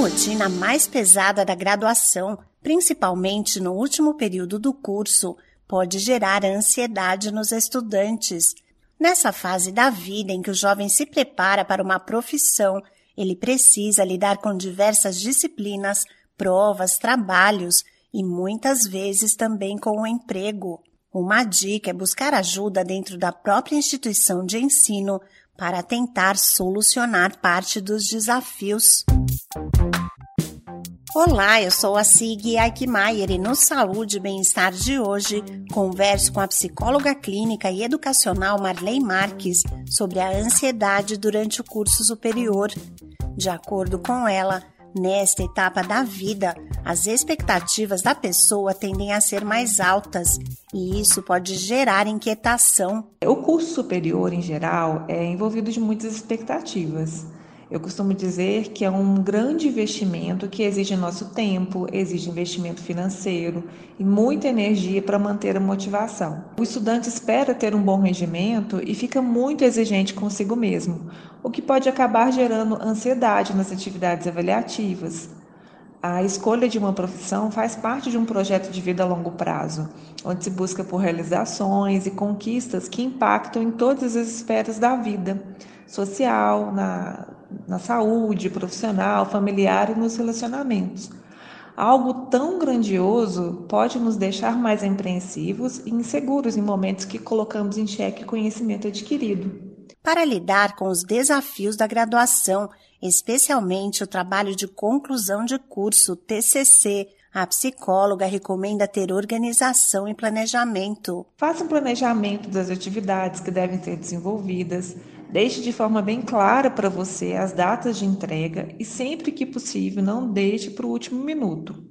rotina mais pesada da graduação, principalmente no último período do curso, pode gerar ansiedade nos estudantes. Nessa fase da vida em que o jovem se prepara para uma profissão, ele precisa lidar com diversas disciplinas, provas, trabalhos e muitas vezes também com o emprego. Uma dica é buscar ajuda dentro da própria instituição de ensino para tentar solucionar parte dos desafios. Olá, eu sou a Sig Aikmaier e no Saúde e Bem-Estar de hoje converso com a psicóloga clínica e educacional Marley Marques sobre a ansiedade durante o curso superior. De acordo com ela, Nesta etapa da vida, as expectativas da pessoa tendem a ser mais altas e isso pode gerar inquietação. O curso superior, em geral, é envolvido de muitas expectativas. Eu costumo dizer que é um grande investimento que exige nosso tempo, exige investimento financeiro e muita energia para manter a motivação. O estudante espera ter um bom rendimento e fica muito exigente consigo mesmo, o que pode acabar gerando ansiedade nas atividades avaliativas. A escolha de uma profissão faz parte de um projeto de vida a longo prazo, onde se busca por realizações e conquistas que impactam em todas as esferas da vida social, na, na saúde profissional, familiar e nos relacionamentos. Algo tão grandioso pode nos deixar mais apreensivos e inseguros em momentos que colocamos em xeque conhecimento adquirido. Para lidar com os desafios da graduação, especialmente o trabalho de conclusão de curso, TCC, a psicóloga recomenda ter organização e planejamento. Faça um planejamento das atividades que devem ser desenvolvidas, Deixe de forma bem clara para você as datas de entrega e, sempre que possível, não deixe para o último minuto.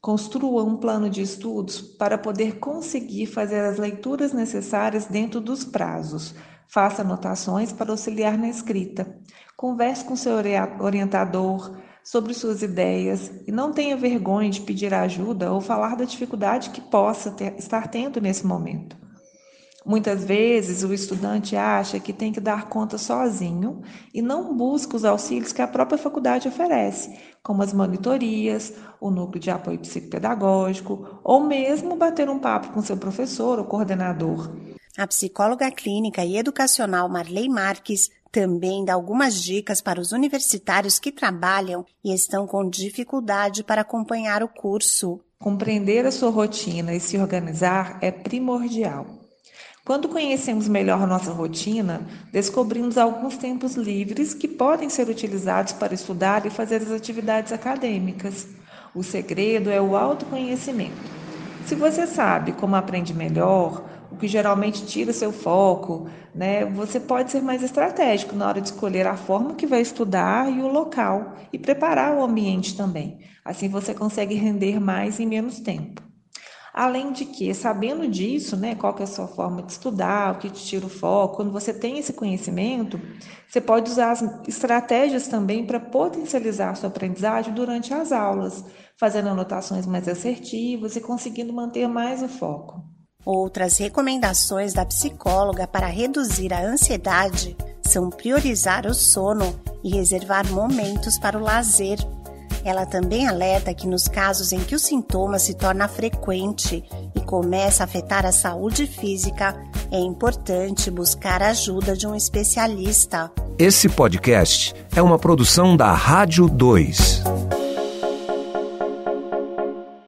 Construa um plano de estudos para poder conseguir fazer as leituras necessárias dentro dos prazos. Faça anotações para auxiliar na escrita. Converse com seu orientador sobre suas ideias e não tenha vergonha de pedir ajuda ou falar da dificuldade que possa ter, estar tendo nesse momento. Muitas vezes o estudante acha que tem que dar conta sozinho e não busca os auxílios que a própria faculdade oferece, como as monitorias, o núcleo de apoio psicopedagógico ou mesmo bater um papo com seu professor ou coordenador. A psicóloga clínica e educacional Marley Marques também dá algumas dicas para os universitários que trabalham e estão com dificuldade para acompanhar o curso. Compreender a sua rotina e se organizar é primordial. Quando conhecemos melhor nossa rotina, descobrimos alguns tempos livres que podem ser utilizados para estudar e fazer as atividades acadêmicas. O segredo é o autoconhecimento. Se você sabe como aprende melhor, o que geralmente tira seu foco, né, você pode ser mais estratégico na hora de escolher a forma que vai estudar e o local e preparar o ambiente também. Assim você consegue render mais em menos tempo. Além de que, sabendo disso, né, qual que é a sua forma de estudar, o que te tira o foco, quando você tem esse conhecimento, você pode usar as estratégias também para potencializar a sua aprendizagem durante as aulas, fazendo anotações mais assertivas e conseguindo manter mais o foco. Outras recomendações da psicóloga para reduzir a ansiedade são priorizar o sono e reservar momentos para o lazer ela também alerta que nos casos em que o sintoma se torna frequente e começa a afetar a saúde física, é importante buscar a ajuda de um especialista. Esse podcast é uma produção da Rádio 2.